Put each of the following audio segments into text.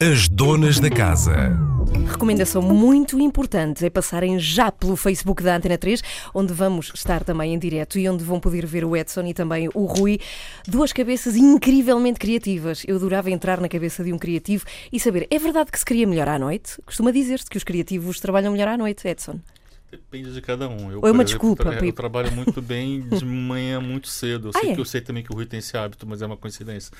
As donas da casa. Recomendação muito importante é passarem já pelo Facebook da Antena 3, onde vamos estar também em direto e onde vão poder ver o Edson e também o Rui. Duas cabeças incrivelmente criativas. Eu adorava entrar na cabeça de um criativo e saber, é verdade que se cria melhor à noite? Costuma dizer-se que os criativos trabalham melhor à noite, Edson. Depende de cada um. Eu, Ou é uma exemplo, desculpa, tra-. Eu trabalho muito bem de manhã muito cedo. Eu Ah, sei é? que eu sei também que o Rui tem esse hábito, mas é uma coincidência.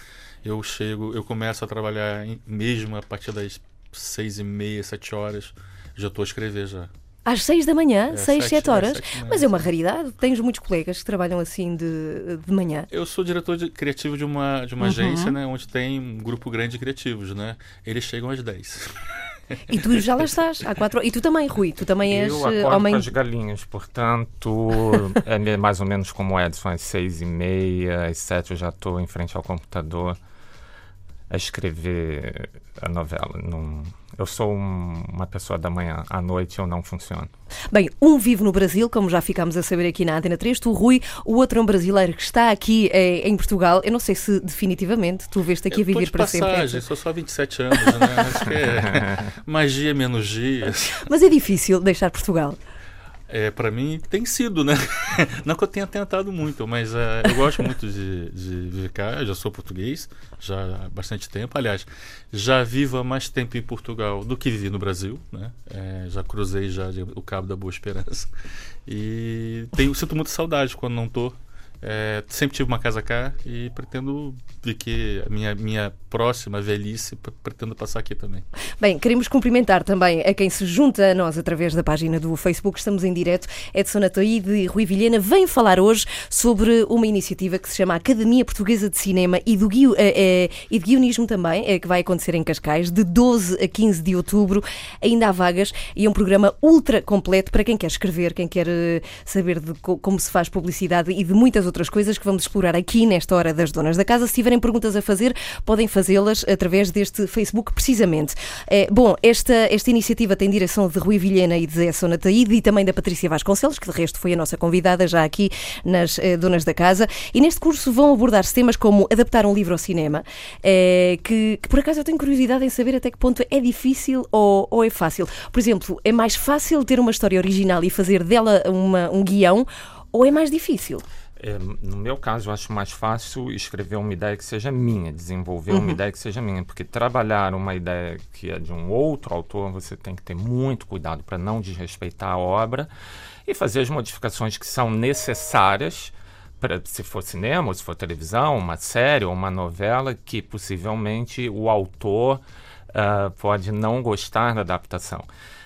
Eu chego, eu começo a trabalhar em- mesmo a partir das seis e meia, sete horas. Já estou a escrever já. Às seis da manhã, É, seis, sete, sete é, horas. sete da manhã, Mas é uma raridade. Tens muitos colegas que trabalham assim de, de manhã. Eu sou diretor de- criativo de uma, de Uhum. uma agência, né, onde tem um grupo grande de criativos, né? Eles chegam às 10. E tu já lá estás. Há quatro E tu também, Rui. Tu também és Eu eh, acordo homem. com as galinhas, portanto, é mais ou menos como o Edson, às seis e meia, às sete eu já estou em frente ao computador a escrever a novela. Não, eu sou um- uma pessoa da manhã, à noite eu não funciono. Bem, um vive no Brasil, como já ficámos a saber aqui na Antena 3, tu, Rui, o outro é um brasileiro que está aqui eh, em Portugal. Eu não sei se definitivamente tu veste aqui a eu tô viver para sempre. passagem, sou só 27 anos, né? Acho que é magia menos dias. Mas é difícil deixar Portugal. É, para mim tem sido, né? Não que eu tenha tentado muito, mas é, eu gosto muito de, de viver cá. Eu já sou português, já há bastante tempo. Aliás, já vivo há mais tempo em Portugal do que vivi no Brasil, né? É, já cruzei já o Cabo da Boa Esperança. E tenho, sinto muita saudade quando não tô. É, sempre tive uma casa cá e pretendo ver que a minha, minha próxima velhice pretendo passar aqui também. Bem, queremos cumprimentar também a quem se junta a nós através da página do Facebook. Estamos em direto. Edson Ataíde e Rui Vilhena vêm falar hoje sobre uma iniciativa que se chama Academia Portuguesa de Cinema e, do guio, eh, eh, e de Guionismo também, eh, que vai acontecer em Cascais, de 12 a 15 de outubro. Ainda há vagas e é um programa ultra completo para quem quer escrever, quem quer saber de co- como se faz publicidade e de muitas outras coisas que vamos explorar aqui nesta hora das Donas da Casa. Se tiverem perguntas a fazer, podem fazê-las através deste Facebook, precisamente. Eh, bom, esta, esta iniciativa tem direção de Rui Vilhena e de Zé Sonataíde e também da Patrícia Vasconcelos, que de resto foi a nossa convidada já aqui nas eh, Donas da Casa. E neste curso vão abordar-se temas como adaptar um livro ao cinema, eh, que, que por acaso eu tenho curiosidade em saber até que ponto é difícil ou, ou é fácil. Por exemplo, é mais fácil ter uma história original e fazer dela uma- um guião ou é mais difícil? É, no meu caso, eu acho mais fácil escrever uma ideia que seja minha, desenvolver uma ideia que seja minha, porque trabalhar uma ideia que é de um outro autor, você tem que ter muito cuidado para não desrespeitar a obra e fazer as modificações que são necessárias para se for cinema, se for televisão, uma série ou uma novela, que possivelmente o autor ah, pode não gostar da adaptação.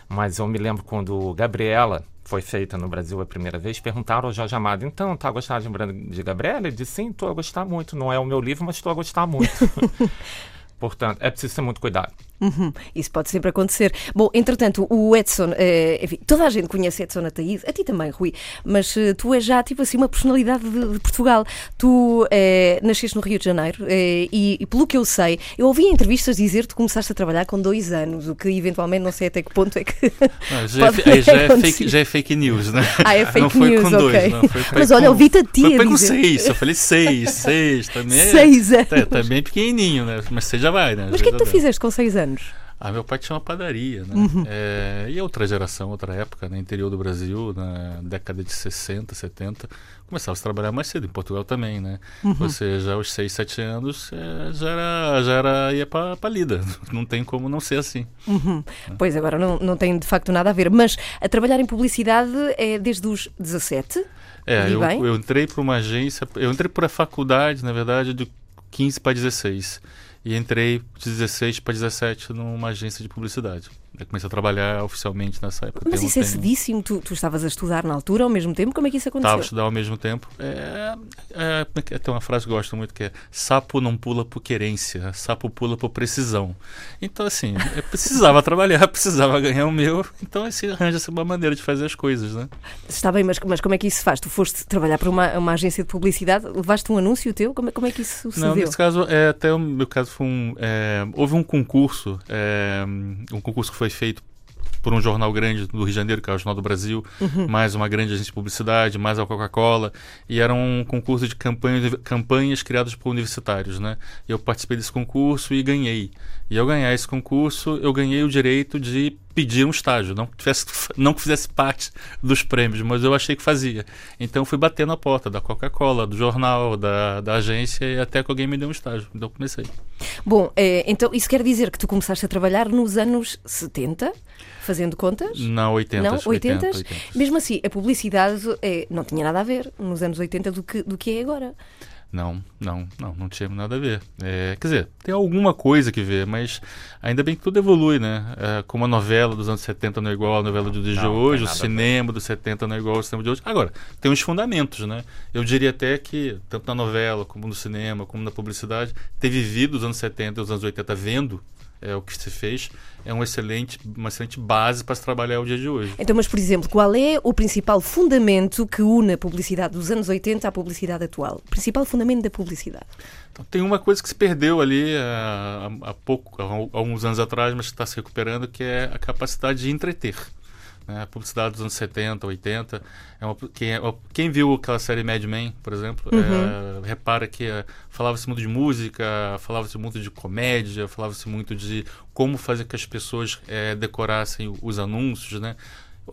Mas eu me lembro quando Gabriela foi feita no Brasil a primeira vez, perguntaram ao Jorge Amado, então, tá a gostar de, de Gabriela? Ele disse, sim, estou a gostar muito. Não é o meu livro, mas estou a gostar muito. Portanto, é preciso ter muito cuidado. Uhum, Isso pode sempre acontecer. Bom, entretanto, o Edson, eh, enfim, toda a gente conhece Edson Ataíde, a ti também, Rui, mas eh, tu és já tipo assim uma personalidade de, de Portugal. Tu eh, nasceste no Rio de Janeiro e, e pelo que eu sei, eu ouvi em entrevistas dizer que tu começaste a trabalhar com dois anos, o que eventualmente não sei até que ponto é que. Não, já, é, já, é fake, já é fake news, né? Ah, é fake não foi news, com dois, não. Foi, foi Mas com- olha, ouvi-te a ti Foi, com seis. Eu falei seis, seis também. é- Seis anos. Tá, tá bem pequenininho, né? Mas você já vai, né? Mas o que é que tu fizeste com seis anos? Ah, meu pai tinha uma padaria, né? Uhum. É, e outra geração, outra época, né? Interior do Brasil, na década de 60, 70. Começava a trabalhar mais cedo, em Portugal também, né? Uhum. Ou seja, aos 6, 7 anos, é, já era, já era, ia pra, pra lida. Não tem como não ser assim. Uhum. Pois agora não, não tem de facto nada a ver, mas a trabalhar em publicidade é desde os 17? É, eu, eu entrei para uma agência, eu entrei para a faculdade, na verdade, de 15 para 16. E entrei de 16 para 17 numa agência de publicidade. Eu comecei a trabalhar oficialmente nessa época. Mas isso é cedíssimo, tu, tu estavas a estudar na altura ao mesmo tempo, como é que isso Estava a aconteceu? estudar ao mesmo tempo. É, é, é é? tem uma frase que eu gosto muito que é sapo não pula por querência, sapo pula por precisão. Então, assim, eu precisava trabalhar, precisava ganhar o meu. Então, assim, arranja-se uma maneira de fazer as coisas, né? Está bem, mas, mas como é que isso se faz? Tu foste trabalhar para uma, uma agência de publicidade, levaste um anúncio teu? Como é, como é que isso Não, sucedeu? nesse caso, é, até o meu caso foi um. é, houve um concurso, é, um concurso que foi feito por um jornal grande do Rio de Janeiro, que é o Jornal do Brasil, uhum. mais uma grande agência de publicidade, mais a Coca-Cola, e era um concurso de campanhas, campanhas criadas por universitários, né? Eu participei desse concurso e ganhei. E ao ganhar esse concurso, eu ganhei o direito de pedir um estágio, não que, tivesse, não que fizesse parte dos prêmios, mas eu achei que fazia. Então fui bater na porta da Coca-Cola, do jornal, da, da agência, e até que alguém me deu um estágio. Então comecei. Bom, é, então isso quer dizer que tu começaste a trabalhar nos anos 70? Fazendo contas? Não, 80. Não, 80. 80, 80. Mesmo assim, a publicidade é, não tinha nada a ver nos anos 80 do que, do que é agora. Não, não, não, não tinha nada a ver. É, quer dizer, tem alguma coisa que ver, mas ainda bem que tudo evolui, né? É, como a novela dos anos 70 não é igual à novela de não, hoje, o cinema dos 70 não é igual ao cinema de hoje. Agora, tem uns fundamentos, né? Eu diria até que, tanto na novela, como no cinema, como na publicidade, ter vivido os anos 70 e os anos 80 vendo é, o que se fez, é um excelente, uma excelente base para se trabalhar o dia de hoje. Então, mas por exemplo, qual é o principal fundamento que une a publicidade dos anos 80 à publicidade atual? O principal fundamento da publicidade? Então, tem uma coisa que se perdeu ali há, há pouco, há alguns anos atrás, mas está se recuperando, que é a capacidade de entreter. Né? A publicidade dos anos 70, 80. É uma, quem, é, quem, viu aquela série Mad Men, por exemplo, uhum. é, repara que é, falava-se muito de música, falava-se muito de comédia, falava-se muito de como fazer que as pessoas é, decorassem os anúncios, né?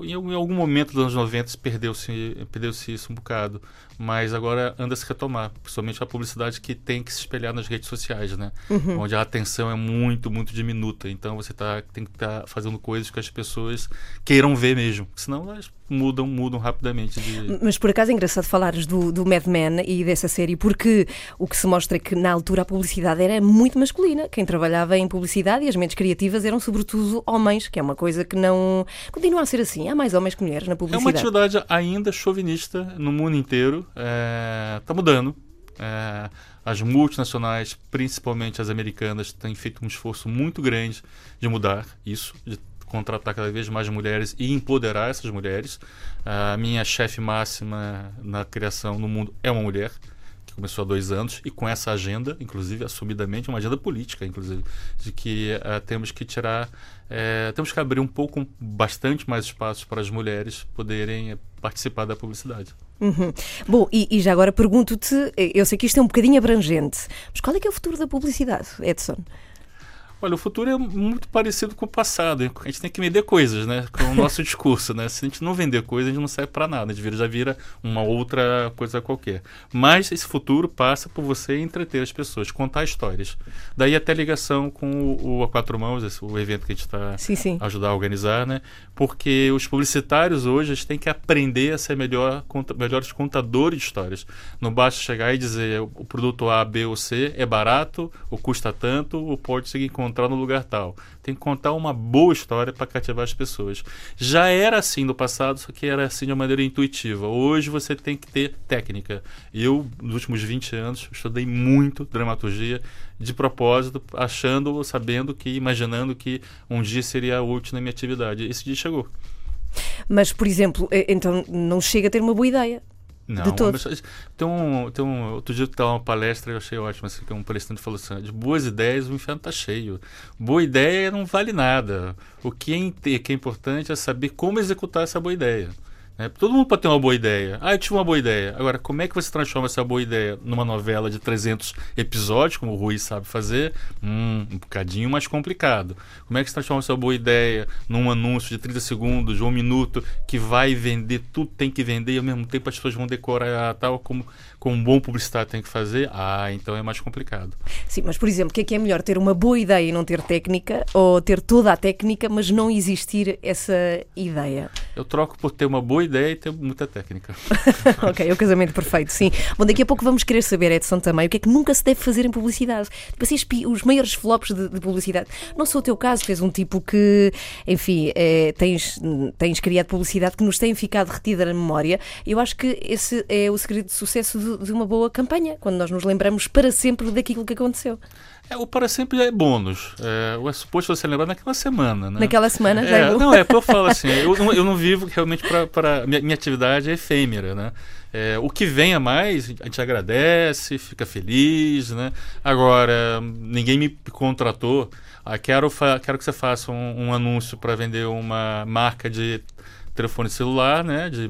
Em, em algum momento dos anos 90 perdeu-se perdeu isso um bocado, mas agora anda a se retomar, principalmente a publicidade que tem que se espelhar nas redes sociais, né? Uhum. Onde a atenção é muito, muito diminuta. Então você tá, tem que estar tá fazendo coisas que as pessoas queiram ver mesmo, senão elas mudam, mudam rapidamente. De... Mas por acaso é engraçado falares do, do Mad Men e dessa série, porque o que se mostra é que na altura a publicidade era muito masculina. Quem trabalhava em publicidade e as mentes criativas eram sobretudo homens, que é uma coisa que não. continua a ser assim. Há mais homens que mulheres na publicidade. É uma atividade ainda chauvinista no mundo inteiro. Está é, mudando. É, as multinacionais, principalmente as americanas, têm feito um esforço muito grande de mudar isso, de contratar cada vez mais mulheres e empoderar essas mulheres. A minha chefe máxima na criação no mundo é uma mulher que começou há dois anos e com essa agenda, inclusive assumidamente uma agenda política, inclusive, de que uh, temos que tirar, uh, temos que abrir um pouco, bastante mais espaços para as mulheres poderem participar da publicidade. Uhum. Bom, e, e já agora pergunto-te, eu sei que isto é um bocadinho abrangente, mas qual é que é o futuro da publicidade, Edson? Olha, o futuro é muito parecido com o passado. A gente tem que vender coisas, né? Com o nosso discurso, né? Se a gente não vender coisas, a gente não serve para nada. A gente já vira uma outra coisa qualquer. Mas esse futuro passa por você entreter as pessoas, contar histórias. Daí até ligação com o, o A Quatro Mãos, esse, o evento que a gente está ajudar a organizar, né? Porque os publicitários hoje eles têm que aprender a ser melhor, conta, melhores contadores de histórias. Não basta chegar e dizer o produto A, B ou C é barato, ou custa tanto, ou pode seguir com encontrar no lugar tal. Tem que contar uma boa história para cativar as pessoas. Já era assim no passado, só que era assim de uma maneira intuitiva. Hoje você tem que ter técnica. Eu, nos últimos 20 anos, estudei muito dramaturgia de propósito, achando, sabendo que, imaginando que um dia seria útil na minha atividade. Esse dia chegou. Mas, por exemplo, então não chega a ter uma boa ideia. Não, de todos. Tem um, tem um, outro dia que uma palestra eu achei ótimo, assim, que um palestrante falou assim, de boas ideias o inferno está cheio. Boa ideia não vale nada. O que é, que é importante é saber como executar essa boa ideia. Né? Todo mundo pode ter uma boa ideia. Ah, eu tive uma boa ideia. Agora, como é que você transforma essa boa ideia numa novela de 300 episódios, como o Rui sabe fazer? Hum, um bocadinho mais complicado. Como é que você transforma essa boa ideia num anúncio de 30 segundos, um minuto, que vai vender, tudo tem que vender e ao mesmo tempo as pessoas vão decorar tal como, como um bom publicitário tem que fazer? Ah, então é mais complicado. Sim, mas por exemplo, o que é que é melhor? Ter uma boa ideia e não ter técnica ou ter toda a técnica, mas não existir essa ideia? Eu troco por ter uma boa ideia e ter muita técnica. ok, é o casamento perfeito, sim. Bom, daqui a pouco vamos querer saber, Edson, também, o que é que nunca se deve fazer em publicidade. Tipo assim, os maiores flops de, de publicidade. Não sou o teu caso, fez um tipo que, enfim, é, tens, tens criado publicidade que nos tem ficado retida na memória. Eu acho que esse é o segredo de sucesso de, de uma boa campanha, quando nós nos lembramos para sempre daquilo que aconteceu. É, o para sempre é bônus. É, é suposto você lembrar naquela semana, né? Naquela semana já é, é Não, é porque eu falo assim, eu, eu não vivo realmente para... Minha, minha atividade é efêmera, né? É, o que vem a mais, a gente agradece, fica feliz, né? Agora, ninguém me contratou. Ah, quero, quero que você faça um, um anúncio para vender uma marca de telefone celular, né? De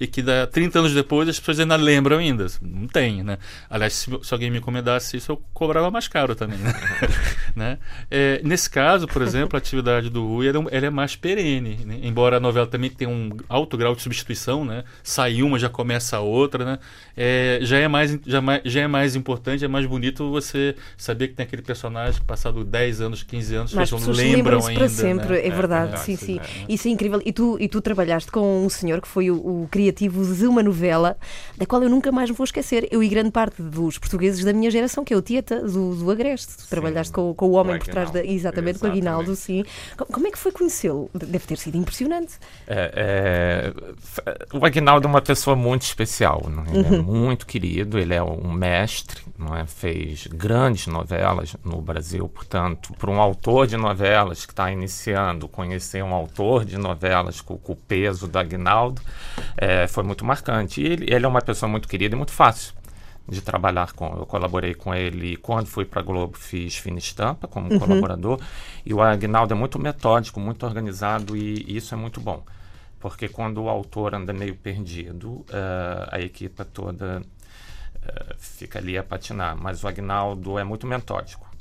e que dá 30 anos depois as pessoas ainda lembram ainda. Não tem, né? Aliás, se, se alguém me encomendasse isso, eu cobrava mais caro também. Né? né? É, nesse caso, por exemplo, a atividade do Rui ela, ela é mais perene. Né? Embora a novela também tenha um alto grau de substituição, né? Sai uma, já começa a outra, né? É, já, é mais, já, já é mais importante, é mais bonito você saber que tem aquele personagem que passado 10 anos, 15 anos, Mas as pessoas lembram ainda. para sempre, né? é verdade, é, sim, sim. Isso é incrível. E tu, e tu trabalhaste com um senhor que foi o, o, criativo de uma novela da qual eu nunca mais me vou esquecer. Eu e grande parte dos portugueses da minha geração, que é o Tieta, do, do Agreste. Tu sim. trabalhaste com, com o homem por trás da. Exatamente, com o Aguinaldo, sim. Como é que foi conhecê-lo? Deve ter sido impressionante. É, é, o Aguinaldo é uma pessoa muito especial, é? ele uhum. é muito querido, ele é um mestre, não é? fez grandes novelas no Brasil, portanto, para um autor de novelas que está iniciando, conhecer um autor de novelas com, com o peso do Aguinaldo é, foi muito marcante. E ele, ele é uma pessoa muito querida e muito fácil de trabalhar com. Eu colaborei com ele quando fui para a Globo, fiz Fina Estampa como uhum. colaborador. E o Agnaldo é muito metódico, muito organizado e, e, isso é muito bom. Porque quando o autor anda meio perdido, uh, a equipe toda uh, fica ali a patinar. Mas o Agnaldo é muito metódico.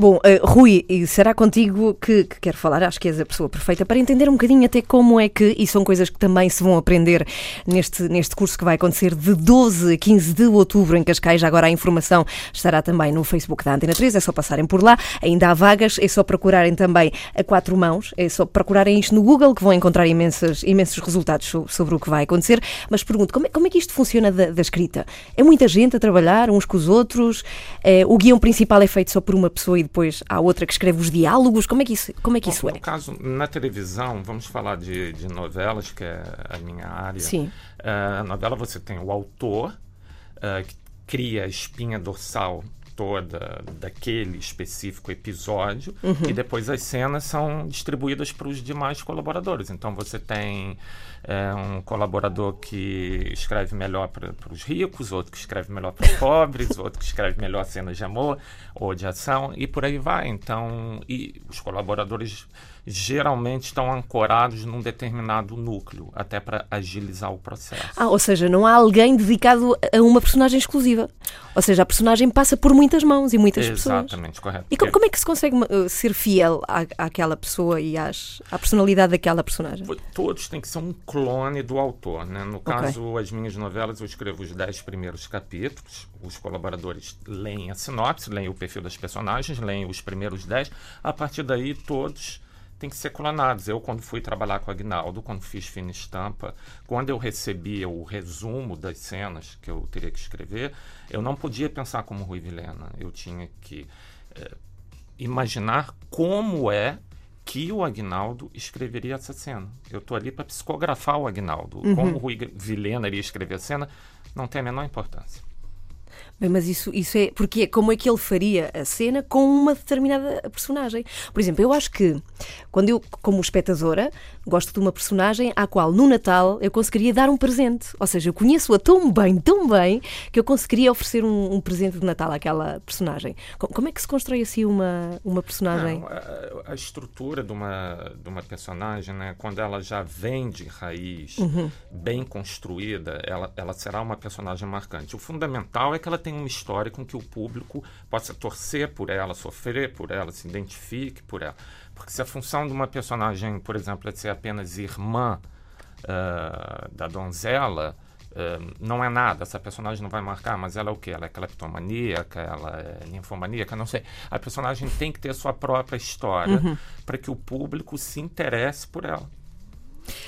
Bom, uh, Rui, será contigo que, que quero falar, acho que és a pessoa perfeita para entender um bocadinho até como é que, e são coisas que também se vão aprender neste, neste curso que vai acontecer de 12 a 15 de outubro em Cascais. Agora a informação estará também no Facebook da Antena 3, é só passarem por lá. Ainda há vagas, é só procurarem também a quatro mãos, é só procurarem isto no Google que vão encontrar imensas, imensos resultados sobre o que vai acontecer. Mas pergunto, como é, como é que isto funciona da, da escrita? É muita gente a trabalhar uns com os outros? É, o guião principal é feito só por uma pessoa e depois há outra que escreve os diálogos? Como é que isso, como é, que Bom, isso é? No caso, na televisão, vamos falar de, de novelas, que é a minha área. Sim. Uh, novela você tem o autor, uh, que cria a espinha dorsal toda daquele específico episódio uhum. e depois as cenas são distribuídas para os demais colaboradores. Então você tem é, um colaborador que escreve melhor para os ricos, outro que escreve melhor para os pobres, outro que escreve melhor cenas de amor ou de ação e por aí vai. Então, e os colaboradores geralmente estão ancorados num determinado núcleo, até para agilizar o processo. Ah, ou seja, não há alguém dedicado a uma personagem exclusiva. Ou seja, a personagem passa por muitas mãos e muitas Exatamente, pessoas. Exatamente, correto. E como, como, é que se consegue uh, ser fiel à, àquela pessoa e às, à personalidade daquela personagem? Todos têm que ser um clone do autor. Né? No caso, okay. as minhas novelas, eu escrevo os dez primeiros capítulos, os colaboradores leem a sinopse, leem o perfil das personagens, leem os primeiros dez. A partir daí, todos tem que ser clonados. Eu, quando fui trabalhar com o Agnaldo, quando fiz fina estampa, quando eu recebia o resumo das cenas que eu teria que escrever, eu não podia pensar como Rui Vilena. Eu tinha que é, imaginar como é que o Agnaldo escreveria essa cena. Eu estou ali para psicografar o Agnaldo. Uhum. Como o Rui Vilena iria escrever a cena, não tem a menor importância. Bem, mas isso, isso é. Porque como é que ele faria a cena com uma determinada personagem? Por exemplo, eu acho que quando eu, como espectadora, gosto de uma personagem à qual no Natal eu conseguiria dar um presente. Ou seja, eu conheço-a tão bem, tão bem, que eu conseguiria oferecer um, um, presente de Natal àquela personagem. Como é que se constrói assim uma, uma personagem? Não, a, a, estrutura de uma, de uma personagem, né, quando ela já vem de raiz, uhum. bem construída, ela, ela será uma personagem marcante. O fundamental é que ela tem uma história com que o público possa torcer por ela, sofrer por ela, se identifique por ela. Porque se a função de uma personagem, por exemplo, é ser apenas irmã uh, da donzela, uh, não é nada. Essa personagem não vai marcar, mas ela é o quê? Ela é cleptomaníaca, ela é ninfomaníaca, não sei. A personagem tem que ter sua própria história uhum. para que o público se interesse por ela.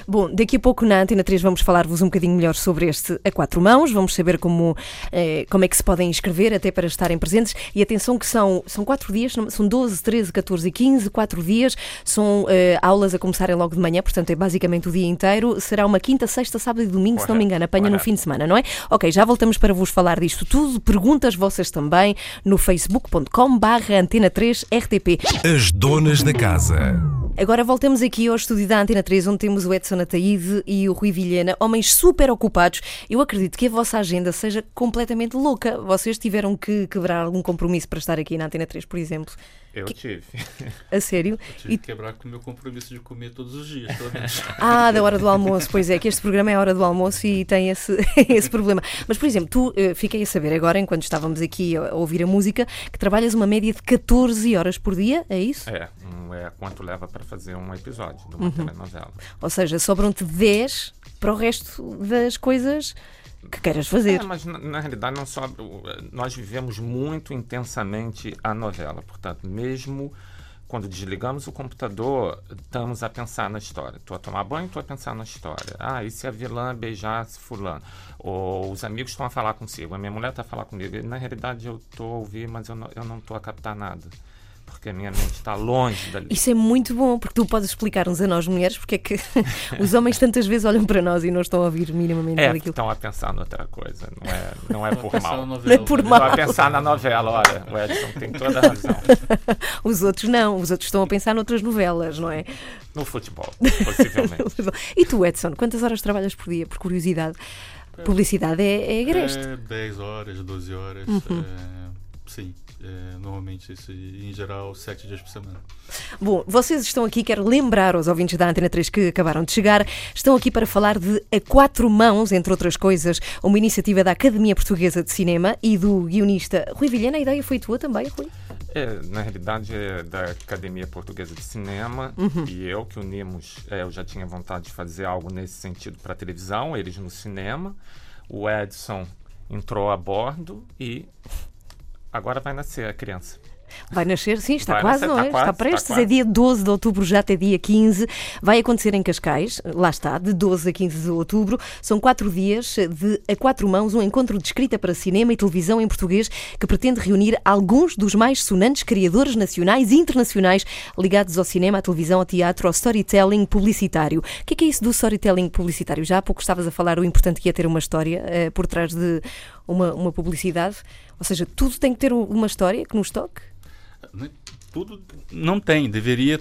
Bom, daqui a pouco na Antena 3 vamos falar-vos um bocadinho melhor sobre este a quatro mãos, vamos saber como, eh, como é que se podem inscrever até para estarem presentes e atenção que são, são quatro dias, são 12, 13, 14 e 15, quatro dias, são eh, aulas a começarem logo de manhã, portanto é basicamente o dia inteiro, será uma quinta, sexta, sábado e domingo, Correto. se não me engano, apanha no fim de semana, não é? Ok, já voltamos para vos falar disto tudo, perguntas vossas também no facebook.com barra antena 3 RTP. As donas da casa. Agora voltamos aqui ao estúdio da Antena 3, onde temos o Edson Ataíde e o Rui Vilhena, homens super ocupados. Eu acredito que a vossa agenda seja completamente louca. Vocês tiveram que quebrar algum compromisso para estar aqui na Antena 3, por exemplo. Eu Que- tive. A sério? Eu tive E- que quebrar com o meu compromisso de comer todos os dias, pelo menos. Ah, da hora do almoço, pois é, que este programa é a hora do almoço e tem esse, esse problema. Mas, por exemplo, tu eh, fiquei a saber agora, enquanto estávamos aqui a, ouvir a música, que trabalhas uma média de 14 horas por dia, é isso? É, é quanto leva para fazer um episódio de uma telenovela. Ou seja, sobram-te 10 para o resto das coisas que queiras fazer. É, mas na, na realidade não só nós vivemos muito intensamente a novela, portanto, mesmo quando desligamos o computador, estamos a pensar na história. Estou a tomar banho, estou a pensar na história. Ah, e se a vilã beijasse fulano? Ou os amigos estão a falar consigo, a minha mulher está a falar comigo. Na realidade eu estou a ouvir, mas eu não estou a captar nada. Porque a minha mente está longe dali. Isso é muito bom, porque tu podes explicar-nos a nós mulheres porque é que os homens tantas vezes olham para nós e não estão a ouvir minimamente É, tudo aquilo. estão a pensar noutra coisa, não é, não é por mal. novela, Não é por mal. Estão a pensar na novela, olha, o Edson tem toda a razão. Os outros não, os outros estão a pensar noutras novelas, não é? No futebol, possivelmente. E tu, Edson, quantas horas trabalhas por dia, por curiosidade? Publicidade é, é agreste. É, 10 horas, 12 horas. Uhum. é, sim, é, normalmente isso, em geral, 7 dias por semana. Bom, vocês estão aqui, quero lembrar aos ouvintes da Antena 3 que acabaram de chegar, estão aqui para falar de A Quatro Mãos, entre outras coisas, uma iniciativa da Academia Portuguesa de Cinema e do guionista Rui Vilhena. A ideia foi tua também, Rui? É, na realidade, é da Academia Portuguesa de Cinema e eu que unimos. é, eu já tinha vontade de fazer algo nesse sentido para televisão, eles no cinema. O Edson entrou a bordo e agora vai nascer a criança. Vai nascer, sim, está Vai quase, nascer, não está é? quase, está prestes, está é dia 12 de outubro, já até dia 15. Vai acontecer em Cascais, lá está, de 12 a 15 de outubro. São quatro dias de A Quatro Mãos, um encontro de escrita para cinema e televisão em português que pretende reunir alguns dos mais sonantes criadores nacionais e internacionais ligados ao cinema, à televisão, ao teatro, ao storytelling publicitário. O que é, que é isso do storytelling publicitário? Já há pouco estavas a falar o importante que é ter uma história eh, por trás de uma, uma publicidade. Ou seja, tudo tem que ter uma história que nos toque. Tudo não tem, deveria,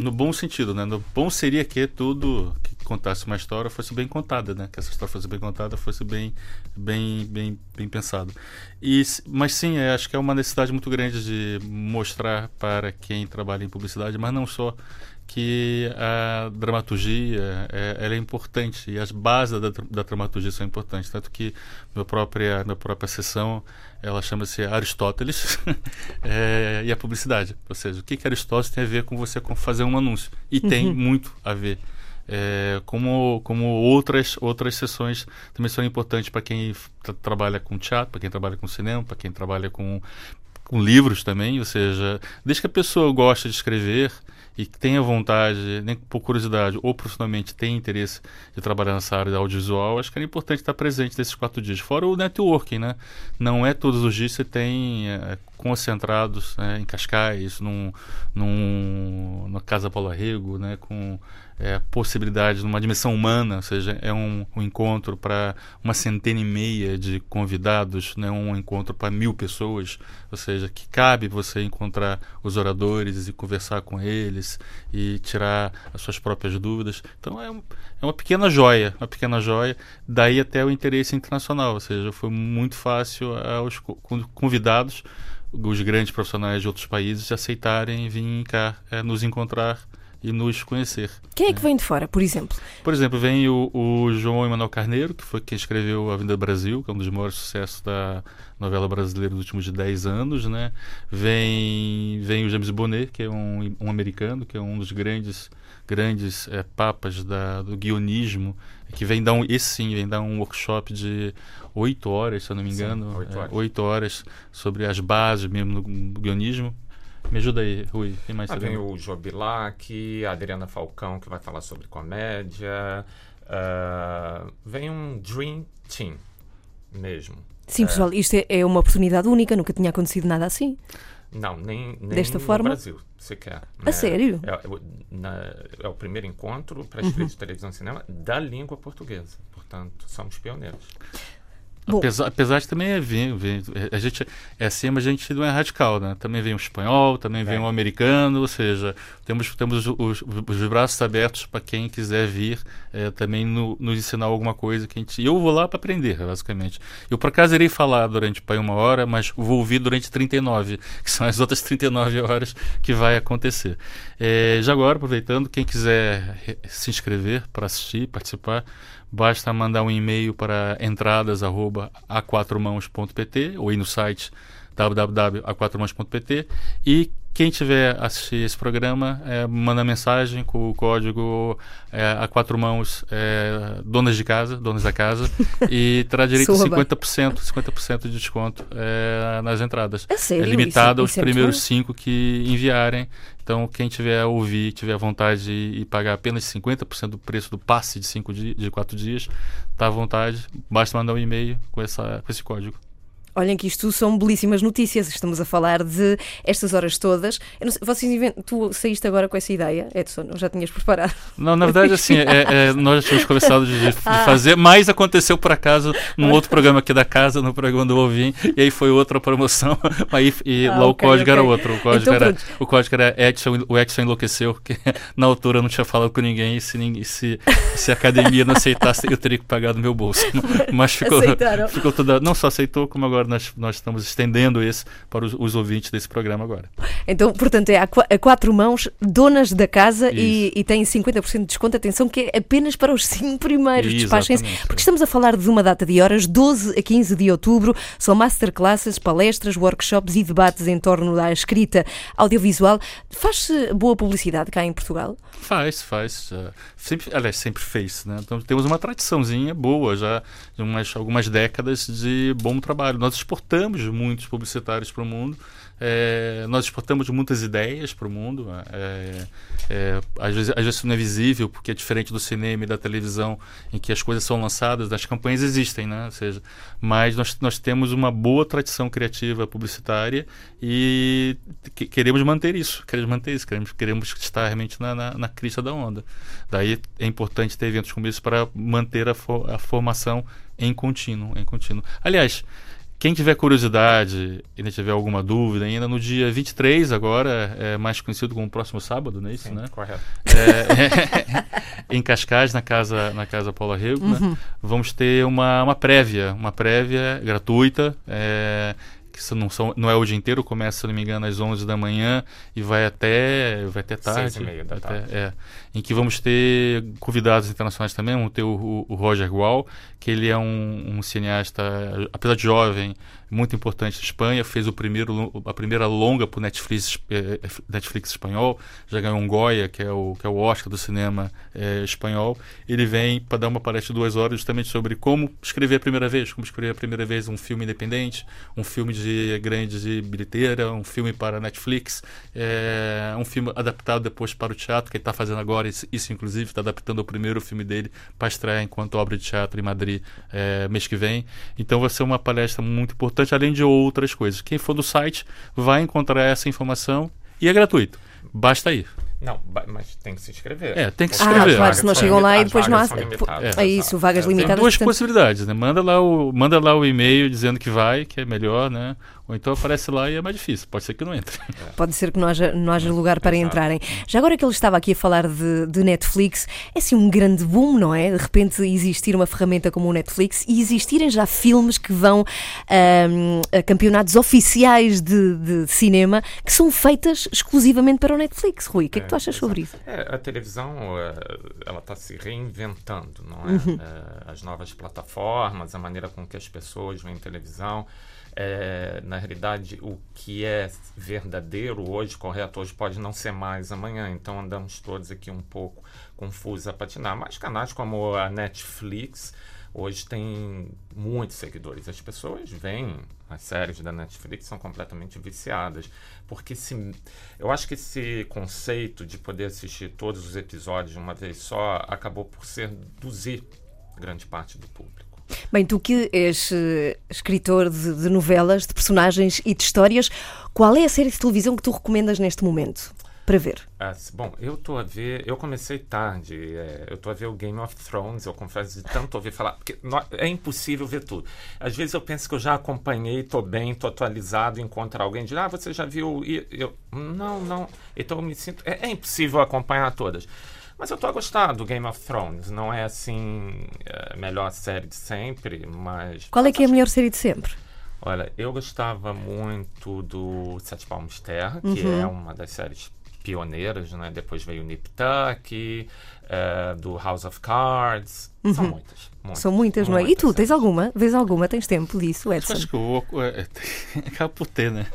no bom sentido, né? No bom seria que tudo que contasse uma história fosse bem contada, né? Que essa história fosse bem contada, fosse bem, bem, bem, bem pensado. E, mas sim, eu acho que é uma necessidade muito grande de mostrar para quem trabalha em publicidade, mas não só que a dramaturgia é, é importante e as bases da, da dramaturgia são importantes. Tanto que meu própria minha própria sessão ela chama-se Aristóteles é, e a publicidade. Ou seja o que que Aristóteles tem a ver com você com fazer um anúncio? E tem muito a ver. É, como como outras outras sessões também são importantes para quem tra- trabalha com teatro para quem trabalha com cinema para quem trabalha com com livros também, ou seja, desde que a pessoa gosta de escrever e que tenha vontade, nem por curiosidade ou profissionalmente tenha interesse de trabalhar nessa área da audiovisual, acho que é importante estar presente nesses quatro dias. Fora o networking, né? Não é todos os dias você tem é, concentrados né, em Cascais, num, num, na Casa Paulo Arrego, né? Com é, possibilidade numa dimensão humana, ou seja, é um, um encontro para uma centena e meia de convidados, né, um encontro para mil pessoas, ou seja, que cabe você encontrar os oradores e conversar com eles e tirar as suas próprias dúvidas. Então é, um, é uma pequena joia, uma pequena joia, daí até o interesse internacional, ou seja, foi muito fácil aos co- convidados, os grandes profissionais de outros países, aceitarem vir cá é, nos encontrar e nos conhecer. Quem é que vem de fora, por exemplo? Por exemplo, vem o, o João Emanuel Carneiro, que foi quem escreveu A Vinda do Brasil, que é um dos maiores sucessos da novela brasileira dos últimos 10 anos, né? Vem, vem o James Bonnet, que é um, um americano, que é um dos grandes grandes eh, papas da, do guionismo, que vem dar um, esse sim, vem dar um workshop de oito horas, se eu não me Sim, engano, oito é, horas sobre as bases mesmo do guionismo. Me ajuda aí, Rui, tem mais Ah, vem o Jobilac, a Adriana Falcão, que vai falar sobre comédia. ah, vem um Dream Team mesmo. Sim, pessoal, isto é, é uma oportunidade única, nunca tinha acontecido nada assim. Não, nem, nem Desta no forma? Brasil, sequer. A sério? É, é o- na- é o primeiro encontro para escrita de televisão e cinema da língua portuguesa. Portanto, somos pioneiros. Bom. Apesar, apesar de também vir, vir- a gente é assim, mas a gente não é radical, né? Também vem o espanhol, também vem É. o americano, ou seja, temos, temos os, os braços abertos para quem quiser vir é, também no- nos ensinar alguma coisa que a gente. Eu vou lá para aprender, basicamente. Eu por acaso irei falar durante pai, uma hora, mas vou ouvir durante 39, que são as outras 39 horas que vai acontecer. É, já agora, aproveitando, quem quiser se inscrever para assistir, participar, basta mandar um e-mail para entradas@a4mãos.pt ou ir no site www.a4mãos.pt e quem tiver assistir esse programa é, manda mensagem com o código é, a quatro mãos é, donas de casa, donas da casa e terá direito a Soa bem. 50%, 50% de desconto é, nas entradas. A sério? É limitado Isso- aos é primeiros cinco que enviarem. Então, quem tiver a ouvir, tiver vontade de e pagar apenas 50% do preço do passe de, cinco di de quatro dias, tá à vontade. Basta mandar um e-mail com, essa, com esse código. Olhem que isto são belíssimas notícias. Estamos a falar de estas horas todas. Sei, vocês invent... Tu saíste agora com essa ideia, Edson? Ou já tinhas preparado? Não, na verdade, assim, é, é, nós já tínhamos conversado de, de Ah. fazer, mas aconteceu por acaso num outro programa aqui da casa, no programa do Ovim, e aí foi outra promoção, aí, e Ah, lá o ok, código era ok. outro. O código, Então, era, pronto. o código era Edson, o Edson enlouqueceu, porque na altura eu não tinha falado com ninguém, e se, se, se a academia não aceitasse, eu teria que pagar do meu bolso. Mas ficou, Aceitaram. ficou toda. Não só aceitou, como agora nós, nós estamos estendendo esse para os, os ouvintes desse programa agora. Então, portanto, é a, qua- a quatro mãos, donas da casa e, Isso. e têm 50% de desconto. Atenção, que é apenas para os cinco primeiros. Despachem-se. Porque estamos a falar de uma data de horas, 12 a 15 de outubro. São masterclasses, palestras, workshops e debates em torno da escrita audiovisual. Faz-se boa publicidade cá em Portugal? Faz, faz. já. Sempre, aliás, sempre fez. Né? Então temos uma tradiçãozinha boa já, de umas, algumas décadas de bom trabalho. Nós exportamos muitos publicitários para o mundo. É, nós exportamos muitas ideias para o mundo. é, é, às, vezes, às vezes isso não é visível, porque é diferente do cinema e da televisão, em que as coisas são lançadas, as campanhas existem, né? Ou seja, mas nós, nós temos uma boa tradição criativa publicitária e que- queremos manter isso. Queremos manter isso. Queremos, queremos estar realmente na, na, na crista da onda. Daí é importante ter eventos como esse para manter a, a formação em contínuo, em contínuo. Aliás, quem tiver curiosidade e ainda tiver alguma dúvida, ainda no dia 23 agora, é mais conhecido como próximo sábado, não é isso, Sim, né? correto. É, em Cascais, na casa, na casa Paula Rego, né? Uhum. vamos ter uma, uma prévia, uma prévia gratuita, é, que não, são, não é o dia inteiro, começa, se não me engano, às 11 da manhã e vai até, vai até tarde. Seis e meia da até- tarde. é, em que vamos ter convidados internacionais também, vamos ter o, o- o Roger Gual, que ele é um, um cineasta, apesar de jovem, muito importante na Espanha, fez o primeiro, a primeira longa para o Netflix, eh, Netflix espanhol, já ganhou um Goya, que é o, que é o Oscar do cinema eh, espanhol. Ele vem para dar uma palestra de duas horas justamente sobre como escrever a primeira vez, como escrever a primeira vez um filme independente, um filme de grande bilheteira, um filme para Netflix, eh, um filme adaptado depois para o teatro, que ele está fazendo agora, isso, inclusive está adaptando o primeiro filme dele para estrear enquanto obra de teatro em Madrid eh, mês que vem. Então vai ser uma palestra muito importante, além de outras coisas. Quem for do site vai encontrar essa informação e é gratuito. Basta ir. Não, mas tem que se inscrever. É, tem que se Ah, inscrever. claro, se não chegam lá e depois não há. limitadas, É isso, vagas É, Tem limitadas. duas portanto- possibilidades, né? Manda lá o, manda lá o e-mail dizendo que vai, que é melhor, né? Ou então aparece lá e é mais difícil. Pode ser que não entre. Pode ser que não haja, não haja lugar para Exato. entrarem. Já agora que ele estava aqui a falar de, de Netflix, é assim um grande boom, não é? De repente existir uma ferramenta como o Netflix e existirem já filmes que vão a campeonatos oficiais de, de cinema que são feitas exclusivamente para o Netflix. Rui, o que é que tu É, achas sobre isso? É, a televisão, é, ela está se reinventando, não é? Uhum. É, As novas plataformas, a maneira com que as pessoas veem televisão. É, na realidade, o que é verdadeiro hoje, correto hoje, pode não ser mais amanhã. Então andamos todos aqui um pouco confusos a patinar. Mas canais como a Netflix hoje tem muitos seguidores. As pessoas veem as séries da Netflix são completamente viciadas, porque se eu acho que esse conceito de poder assistir todos os episódios de uma vez só acabou por seduzir grande parte do público. Bem, tu que és eh, escritor de, de novelas, de personagens e de histórias, qual é a série de televisão que tu recomendas neste momento? para ver? Ah, bom, eu tô a ver, eu comecei tarde, é, eu tô a ver o Game of Thrones, eu confesso de tanto ouvir falar, porque é impossível ver tudo. Às vezes eu penso que eu já acompanhei, tô bem, tô atualizado, encontro alguém de ah, você já viu? E eu, não, não. Então eu me sinto, é, é impossível acompanhar todas. Mas eu tô a gostar do Game of Thrones. Não é assim a melhor série de sempre, mas. Qual é que é a melhor série de sempre? Olha, eu gostava muito do Sete Palmos Terra, que uhum. é uma das séries pioneiras, né? Depois veio o Nip Tuck, uh, do House of Cards. Uhum. São muitas, muitas, São muitas, não é? E tu, tens alguma? Vês alguma? Tens tempo disso, Edson? Acho que eu, acaba por ter, né?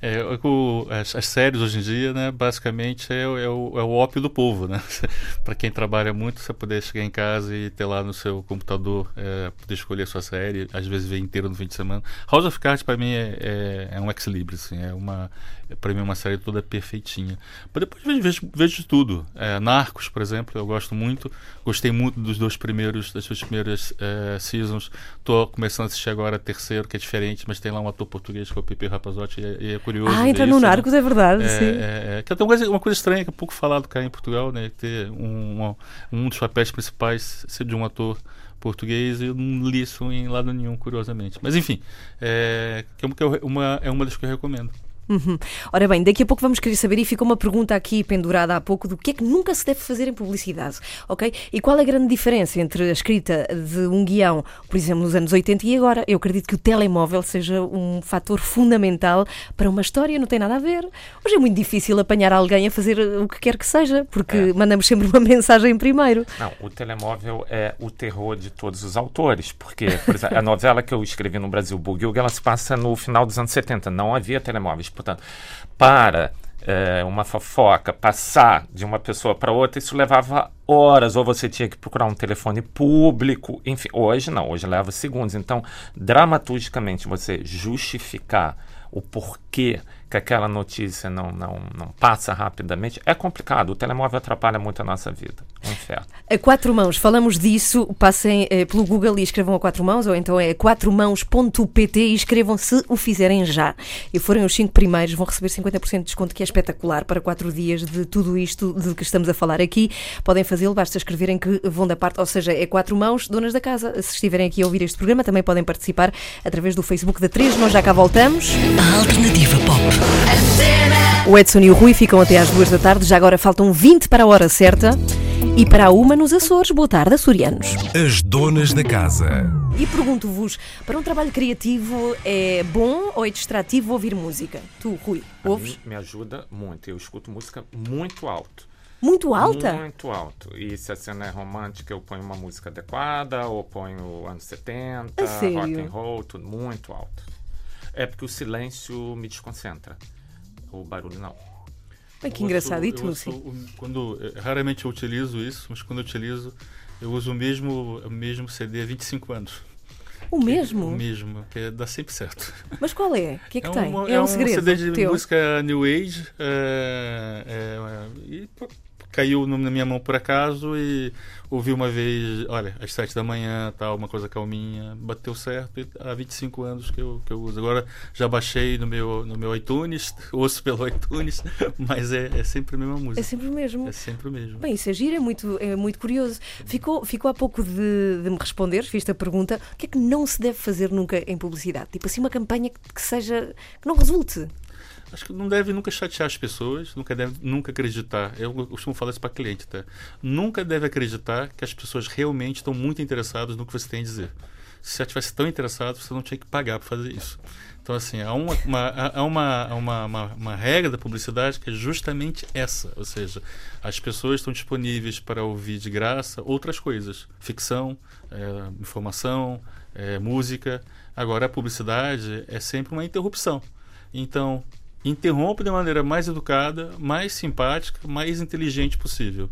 É, o, as, as, séries hoje em dia, né, basicamente é, é, o, é o ópio do povo, né? para quem trabalha muito, você poder chegar em casa e ter lá no seu computador, é, poder escolher a sua série, às vezes ver inteiro no fim de semana. House of Cards para mim é, é, é, um ex libris, assim, é uma para mim é uma série toda perfeitinha. Mas depois vejo, vejo, vejo tudo. É, Narcos, por exemplo, eu gosto muito. Gostei muito dos dois primeiros, das duas primeiras é, seasons. Tô começando a assistir agora a terceiro, que é diferente, mas tem lá um ator português que é o Pepe Rapazotti e, e é curioso. Ah, entra no Narcos, é verdade, é, sim. É, é, que tem uma coisa, uma coisa estranha que é pouco falado cá em Portugal, né? Ter um, um dos papéis principais ser de um ator português, eu não li isso em lado nenhum, curiosamente. Mas enfim, é, é uma, é uma das que eu recomendo. Uhum. Ora bem, daqui a pouco vamos querer saber, e ficou uma pergunta aqui pendurada há pouco, do que é que nunca se deve fazer em publicidade, ok? E qual é a grande diferença entre a escrita de um guião, por exemplo, nos anos 80 e agora? Eu acredito que o telemóvel seja um fator fundamental para uma história, não tem nada a ver. Hoje é muito difícil apanhar alguém a fazer o que quer que seja, porque é. mandamos sempre uma mensagem primeiro. Não, o telemóvel é o terror de todos os autores, porque, por exemplo, a novela que eu escrevi no Brasil, Bugil, ela se passa no final dos anos 70, não havia telemóveis Portanto, para é, uma fofoca passar de uma pessoa para outra, isso levava horas, ou você tinha que procurar um telefone público, enfim, hoje não, hoje leva segundos. Então, dramaturgicamente, você justificar o porquê que aquela notícia não, não, não passa rapidamente, é complicado. O telemóvel atrapalha muito a nossa vida. Um inferno. A quatro mãos, falamos disso. Passem eh, pelo Google e escrevam a quatro mãos, ou então é quatromãos.pt e escrevam se o fizerem já. E forem os cinco primeiros, vão receber 50% de desconto, que é espetacular para quatro dias de tudo isto de que estamos a falar aqui. Podem fazê-lo, basta escreverem que vão da parte, ou seja, é quatro mãos, donas da casa. Se estiverem aqui a ouvir este programa, também podem participar através do Facebook da 3. Nós já cá voltamos. A alternativa pop. O Edson e o Rui ficam até às duas da tarde, já agora faltam 20 para a hora certa. E para a uma nos Açores, boa tarde, açorianos. As donas da casa. E pergunto-vos, para um trabalho criativo é bom ou é distrativo ouvir música? Tu, Rui, ouves? me ajuda muito. Eu escuto música muito alto. Muito alta? Muito alto. E se a cena é romântica, eu ponho uma música adequada, ou ponho anos 70, rock and roll, tudo muito alto. É porque o silêncio me desconcentra. O barulho não. Ai, que engraçado. E tu, sim? Quando, eh, raramente eu utilizo isso, mas quando eu utilizo, eu uso o mesmo, o mesmo CD há 25 anos. O mesmo? o mesmo, que dá sempre certo. Mas qual é? O que é que é tem? é, é um, um segredo CD de teu. música New Age. É, é, e caiu na minha mão por acaso e ouvi uma vez, olha, às sete da manhã, tal, uma coisa calminha, bateu certo e há 25 anos que eu, que eu uso. Agora já baixei no meu, no meu iTunes, ouço pelo iTunes, mas é, é sempre a mesma música. É sempre o mesmo. É sempre o mesmo. Bem, isso é giro, é muito, é muito curioso. Ficou, ficou há pouco de, de me responder, fiz a pergunta, o que é que não se deve fazer nunca em publicidade? Tipo assim, uma campanha que, que seja, que não resulte. Acho que não deve nunca chatear as pessoas, nunca deve nunca acreditar. Eu costumo falar isso para cliente, tá? Nunca deve acreditar que as pessoas realmente estão muito interessadas no que você tem a dizer. Se você estivesse tão interessado, você não tinha que pagar para fazer isso. Então, assim, há, uma, uma, há uma, uma, uma, uma, regra da publicidade que é justamente essa. Ou seja, as pessoas estão disponíveis para ouvir de graça outras coisas. Ficção, é, informação, é, música. Agora, a publicidade é sempre uma interrupção. Então, interrompe de maneira mais educada, mais simpática, mais inteligente possível.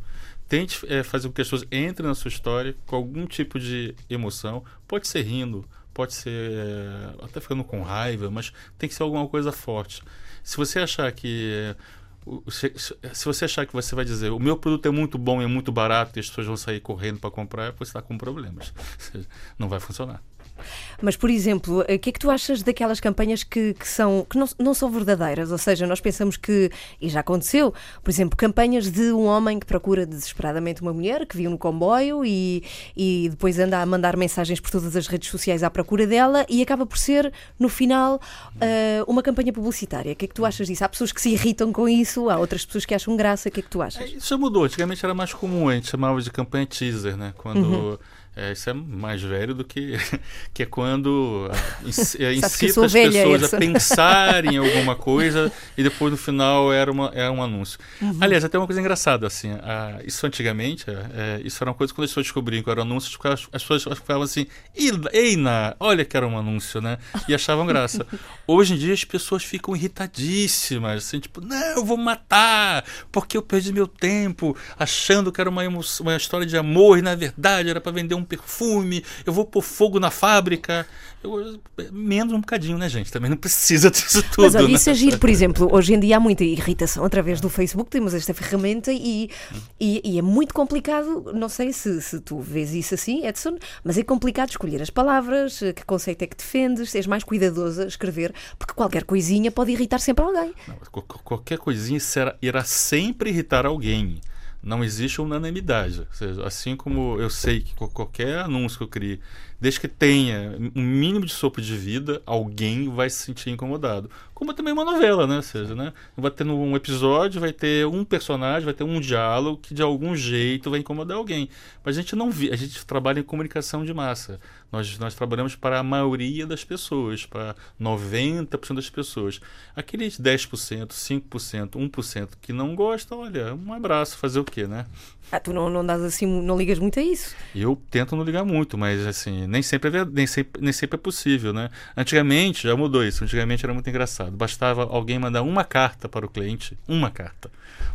Tente é, fazer com que as pessoas entrem na sua história com algum tipo de emoção. Pode ser rindo, pode ser é, até ficando com raiva, mas tem que ser alguma coisa forte. Se você achar que é, se você achar que você vai dizer o meu produto é muito bom e é muito barato e as pessoas vão sair correndo para comprar, você está com problemas. Não vai funcionar. Mas, por exemplo, o que é que tu achas daquelas campanhas que, que são, que não, não são verdadeiras? Ou seja, nós pensamos que, e já aconteceu, por exemplo, campanhas de um homem que procura desesperadamente uma mulher que viu no comboio e, e depois anda a mandar mensagens por todas as redes sociais à procura dela e acaba por ser, no final, uh, uma campanha publicitária. O que é que tu achas disso? Há pessoas que se irritam com isso, há outras pessoas que acham graça. O que é que tu achas? É, isso mudou. Antigamente era mais comum, a gente chamava de campanha teaser, né? Quando. Uhum é, isso é mais velho do que que é quando é, incita as pessoas a pensarem em alguma coisa e depois no final era, uma, era um anúncio. Uhum. Aliás, até uma coisa engraçada, assim, a, isso antigamente, é, isso era uma coisa quando as pessoas descobriam que era um anúncio, as, as pessoas falavam assim, Eina, olha que era um anúncio, né? E achavam graça. Hoje em dia as pessoas ficam irritadíssimas, assim, tipo, não, eu vou matar, porque eu perdi meu tempo achando que era uma, uma história de amor e na verdade era para vender um perfume, eu vou pôr fogo na fábrica. Eu, menos um bocadinho, né, gente? Também não precisa disso tudo. Mas olha, né? isso é giro, por exemplo, hoje em dia há muita irritação através do Facebook, temos esta ferramenta e, e, e, é muito complicado, não sei se, se tu vês isso assim, Edson, mas é complicado escolher as palavras, que conceito é que defendes, és mais cuidadoso a escrever, porque qualquer coisinha pode irritar sempre alguém. Não, qualquer coisinha será, irá sempre irritar alguém não existe unanimidade. Ou seja, assim como eu sei que qualquer anúncio que eu crie desde que tenha um mínimo de sopro de vida, alguém vai se sentir incomodado. Como também uma novela, né? Ou seja, né? Vai ter um episódio, vai ter um personagem, vai ter um diálogo que de algum jeito vai incomodar alguém. Mas a gente não a gente trabalha em comunicação de massa. Nós, nós trabalhamos para a maioria das pessoas, para 90% das pessoas. Aqueles 10%, 5%, 1% que não gostam, olha, um abraço, fazer o quê, né? Ah, tu não, não assim, não ligas muito a isso? Eu tento não ligar muito, mas assim, nem sempre é, nem sempre, nem sempre é possível, né? Antigamente, já mudou isso, antigamente era muito engraçado. Bastava alguém mandar uma carta para o cliente, uma carta.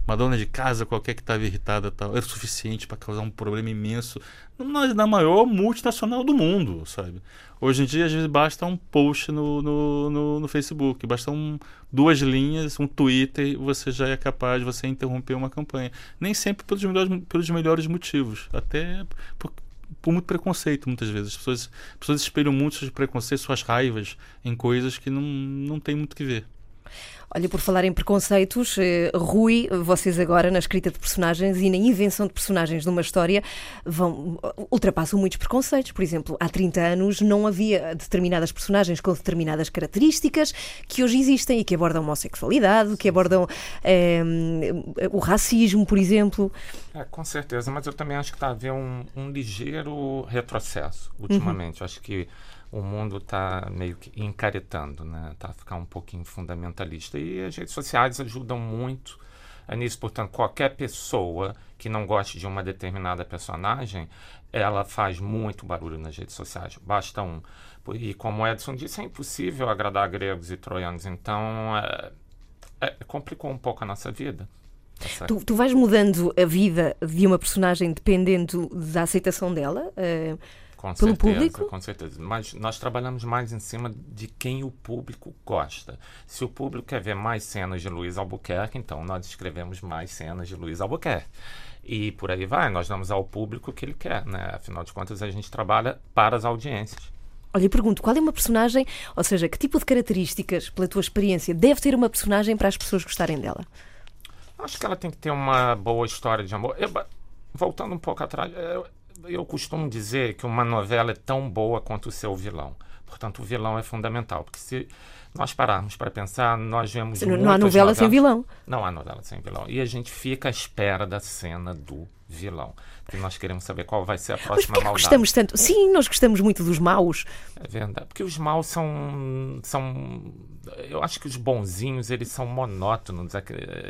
Uma dona de casa qualquer que estava irritada tal, era o suficiente para causar um problema imenso na, na maior multinacional do mundo, sabe? Hoje em dia, às vezes, basta um post no, no, no, no Facebook, basta um, duas linhas, um Twitter, você já é capaz de você interromper uma campanha. Nem sempre pelos melhores, pelos melhores motivos, até por, por muito preconceito, muitas vezes. As pessoas, as pessoas espelham muito seus preconceitos, suas raivas em coisas que não, não tem muito que ver. Olha, por falar em preconceitos, eh, Rui, vocês agora na escrita de personagens e na invenção de personagens de uma história vão ultrapassam muitos preconceitos. Por exemplo, há 30 anos não havia determinadas personagens com determinadas características que hoje existem e que abordam a homossexualidade, que abordam eh, o racismo, por exemplo. É, com certeza, mas eu também acho que está a haver um, um ligeiro retrocesso ultimamente. Uhum. Acho que o mundo está meio que encaretando, né? Tá ficar um pouquinho fundamentalista. E as redes sociais ajudam muito nisso. Portanto, qualquer pessoa que não goste de uma determinada personagem, ela faz muito barulho nas redes sociais. Basta um. E como Edson disse, é impossível agradar gregos e troianos. Então, é, é, complicou um pouco a nossa vida. Tu, tu, vais mudando a vida de uma personagem dependendo da aceitação dela? Uh, com pelo certeza, público? Com certeza. Mas nós trabalhamos mais em cima de quem o público gosta. Se o público quer ver mais cenas de Luiz Albuquerque, então nós escrevemos mais cenas de Luiz Albuquerque. E por aí vai, nós damos ao público o que ele quer, né? Afinal de contas, a gente trabalha para as audiências. Olha, eu pergunto, qual é uma personagem, ou seja, que tipo de características, pela tua experiência, deve ter uma personagem para as pessoas gostarem dela? Acho que ela tem que ter uma boa história de amor. Eu, voltando um pouco atrás, eu, eu costumo dizer que uma novela é tão boa quanto o seu vilão. Portanto, o vilão é fundamental, porque se nós pararmos para pensar, nós vemos. Não, não há novela novelas, sem vilão. Não há novela sem vilão. E a gente fica à espera da cena do vilão. Porque nós queremos saber qual vai ser a próxima Mas porquê maldade. gostamos tanto? Sim, nós gostamos muito dos maus. É verdade. Porque os maus são. são eu acho que os bonzinhos eles são monótonos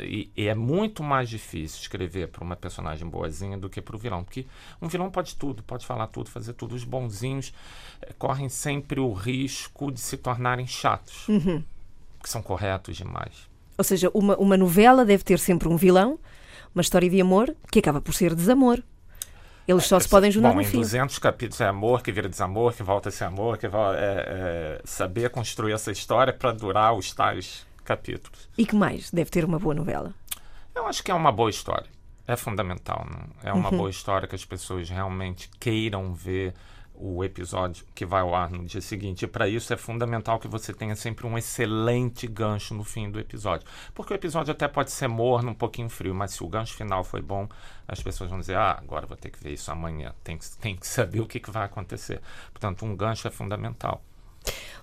e, e é muito mais difícil escrever para uma personagem boazinha do que para o vilão, porque um vilão pode tudo, pode falar tudo, fazer tudo. Os bonzinhos é, correm sempre o risco de se tornarem chatos, uhum. que são corretos demais. Ou seja, uma, uma novela deve ter sempre um vilão, uma história de amor que acaba por ser desamor. Eles só se podem juntar Bom, no em fim. 200 capítulos é amor, que vira desamor, que volta a ser amor, que volta, é, é, saber construir essa história para durar os tais capítulos. E que mais deve ter uma boa novela? Eu acho que é uma boa história. É fundamental. Não? É uma uhum. boa história que as pessoas realmente queiram ver o episódio que vai ao ar no dia seguinte. E para isso é fundamental que você tenha sempre um excelente gancho no fim do episódio. Porque o episódio até pode ser morno, um pouquinho frio, mas se o gancho final foi bom, as pessoas vão dizer: ah, agora vou ter que ver isso amanhã. Tem que, tem que saber o que, que vai acontecer. Portanto, um gancho é fundamental.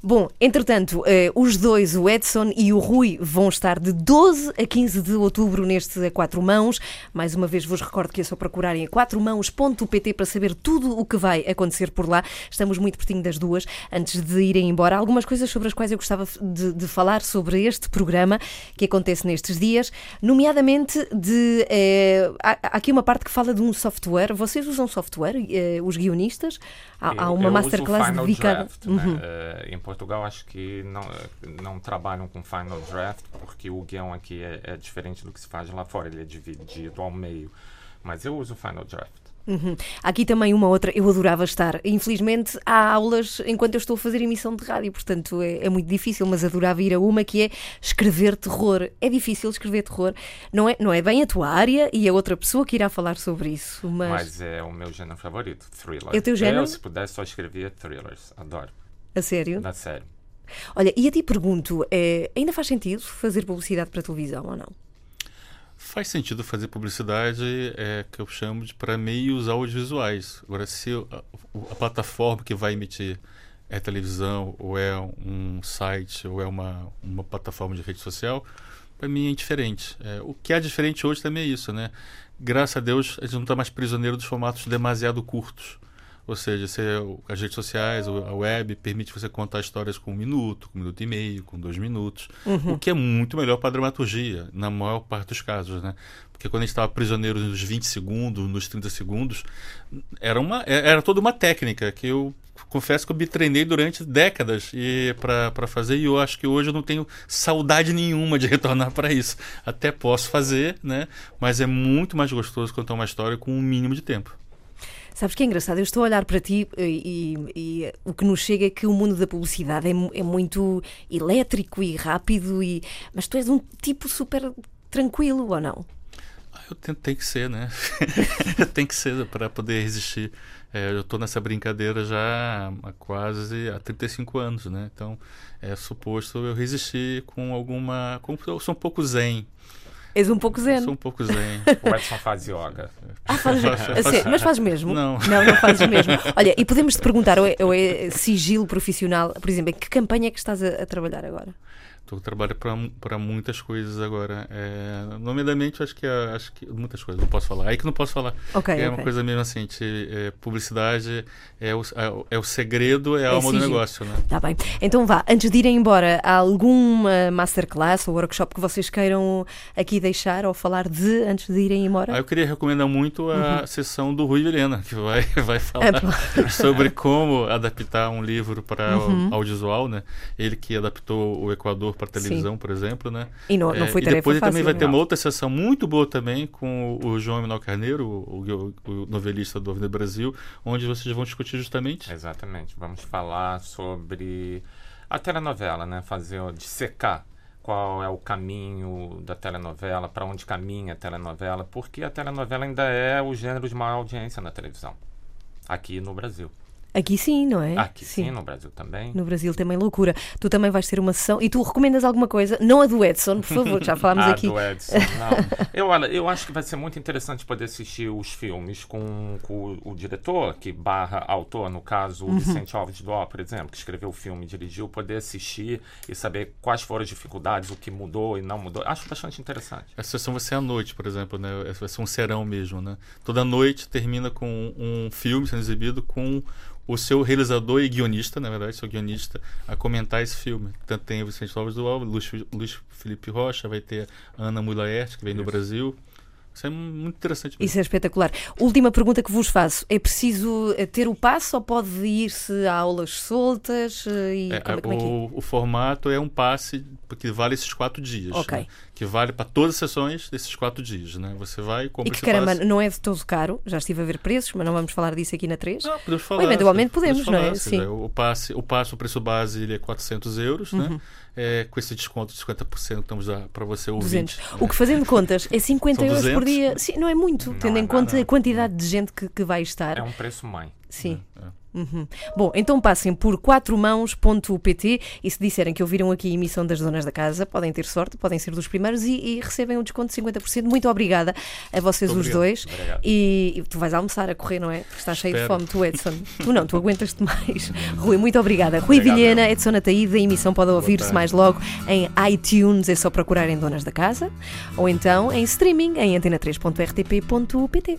Bom, entretanto, eh, os dois, o Edson e o Rui, vão estar de 12 a 15 de outubro neste A Quatro Mãos. Mais uma vez vos recordo que é só procurarem a quatromãos.pt para saber tudo o que vai acontecer por lá. Estamos muito pertinho das duas. Antes de irem embora, algumas coisas sobre as quais eu gostava de, de falar sobre este programa que acontece nestes dias, nomeadamente de. Eh, há, há aqui uma parte que fala de um software. Vocês usam software, eh, os guionistas? Há, há uma masterclass dedicada. Draft, né? uhum. uh, em Portugal, acho que não, não trabalham com Final Draft, porque o guião aqui é, é, diferente do que se faz lá fora, ele é dividido ao meio. Mas eu uso Final Draft. Uhum. Aqui também uma outra, eu adorava estar. Infelizmente há aulas enquanto eu estou a fazer emissão de rádio, portanto é, é, muito difícil, mas adorava ir a uma que é escrever terror. É difícil escrever terror, não é, não é bem a tua área e a outra pessoa que irá falar sobre isso. Mas, mas é o meu género favorito, thriller. É o teu género? Eu, se pudesse, só escrevia thrillers, adoro. A sério? Na sério. Olha, e a ti pergunto, é, ainda faz sentido fazer publicidade para televisão ou não? Faz sentido fazer publicidade é, que eu chamo de para meios audiovisuais. Agora, se a, a, plataforma que vai emitir é televisão, ou é um site, ou é uma, uma plataforma de rede social, para mim é indiferente. É, o que é diferente hoje também é isso, né? Graças a Deus, a gente não está mais prisioneiro dos formatos demasiado curtos. Ou seja, se as redes sociais, a web, permite você contar histórias com um minuto, com um minuto e meio, com dois minutos, uhum. o que é muito melhor para a dramaturgia, na maior parte dos casos, né? Porque quando a gente estava prisioneiro nos 20 segundos, nos 30 segundos, era, uma, é, era toda uma técnica que eu confesso que eu me treinei durante décadas e para fazer e eu acho que hoje eu não tenho saudade nenhuma de retornar para isso. Até posso fazer, né? Mas é muito mais gostoso contar uma história com um mínimo de tempo. Sabes que é engraçado? Eu estou a olhar para ti e, e, e o que nos chega é que o mundo da publicidade é, é muito elétrico e rápido, e, mas tu és um tipo super tranquilo, ou não? Ah, eu tento, tem que ser, né? tem que ser para poder resistir. É, eu estou nessa brincadeira já há quase há 35 anos, né? Então é suposto eu resistir com alguma. Com, eu sou um pouco zen. És um pouco zen. Sou um pouco zen. o Edson faz yoga. Ah, faz, assim, mas faz mesmo? Não. Não, não fazes mesmo. Olha, e podemos te perguntar, ou é, ou é sigilo profissional, por exemplo, em que campanha é que estás a, a trabalhar agora? Estou trabalhando para muitas coisas agora. É, nomeadamente, acho que, acho que muitas coisas, não posso falar. Aí que não posso falar. Okay, é okay. uma coisa mesmo assim, de, é, publicidade é o, é, o segredo, é a é alma do negócio. Né? Tá bem. Então vá, antes de irem embora, há alguma masterclass ou workshop que vocês queiram aqui deixar ou falar de antes de irem embora? Ah, eu queria recomendar muito a uhum. sessão do Rui Vilhena, que vai, vai falar é, sobre como adaptar um livro para uhum. audiovisual, né? Ele que adaptou o Equador para televisão, Sim. por exemplo, né? E não, não foi é, e depois fácil, também vai não. ter uma outra sessão muito boa também com o João Emanuel Carneiro, o, o, o novelista do Avenida Brasil, onde vocês vão discutir justamente. Exatamente. Vamos falar sobre a telenovela, né? Fazer dissecar qual é o caminho da telenovela, para onde caminha a telenovela, porque a telenovela ainda é o gênero de maior audiência na televisão aqui no Brasil. Aqui sim, não é? Aqui sim. sim. no Brasil também. No Brasil também loucura. Tu também vais ter uma sessão e tu recomendas alguma coisa? Não a do Edson, por favor, já falámos ah, aqui. do Edson, não. eu, olha, eu acho que vai ser muito interessante poder assistir os filmes com, com o, o, diretor, que barra autor, no caso, o uhum. Vicente Alves do Ó, por exemplo, que escreveu o filme e dirigiu, poder assistir e saber quais foram as dificuldades, o que mudou e não mudou. Acho bastante interessante. Essa sessão vai ser à noite, por exemplo, né? Vai ser um serão mesmo, né? Toda noite termina com um filme sendo exibido com o seu realizador e guionista, na verdade, seu guionista, a comentar esse filme. Tanto tem o Vicente Alves do Alves, Luiz, Luiz Felipe Rocha, vai ter a Ana Mulaert, que vem Isso. do Brasil. Isso é muito interessante. Mesmo. Isso é espetacular. Última pergunta que vos faço: é preciso eh, ter o passo ou pode ir-se a aulas soltas? Eh, e é, como, como é que... o, o, formato é um passe que vale esses quatro dias. Ok. Né? Que vale para todas as sessões desses quatro dias. Né? Você vai compra E que caramba, passe. não é de todo caro. Já estive a ver preços, mas não vamos falar disso aqui na 3. Não, podemos falar. Ou eventualmente podemos, falar, não é? Sim. O passe, o passe, o preço base ele é 400 euros, né? uhum. né? É, com esse desconto de 50% estamos para você ouvir. O que fazendo contas é 50 euros por dia. Sim, não é muito, não tendo é em conta nada. a quantidade de gente que, que vai estar. É um preço mãe. Sim. É. Uhum. Bom, então passem por quatromãos.pt e se disserem que ouviram aqui a emissão das Donas da Casa, podem ter sorte, podem ser dos primeiros e, e recebem um desconto de 50%. Muito obrigada a vocês os dois. E, e tu vais almoçar a correr, não é? Porque estás cheio de fome, tu, Edson. tu não, tu aguentas-te mais. Rui, muito obrigada. Rui Obrigado, Vilhena, eu. Edson Ataíde, a emissão pode ouvir-se mais logo em iTunes, é só procurar em Donas da Casa, ou então em streaming em antena3.rtp.pt.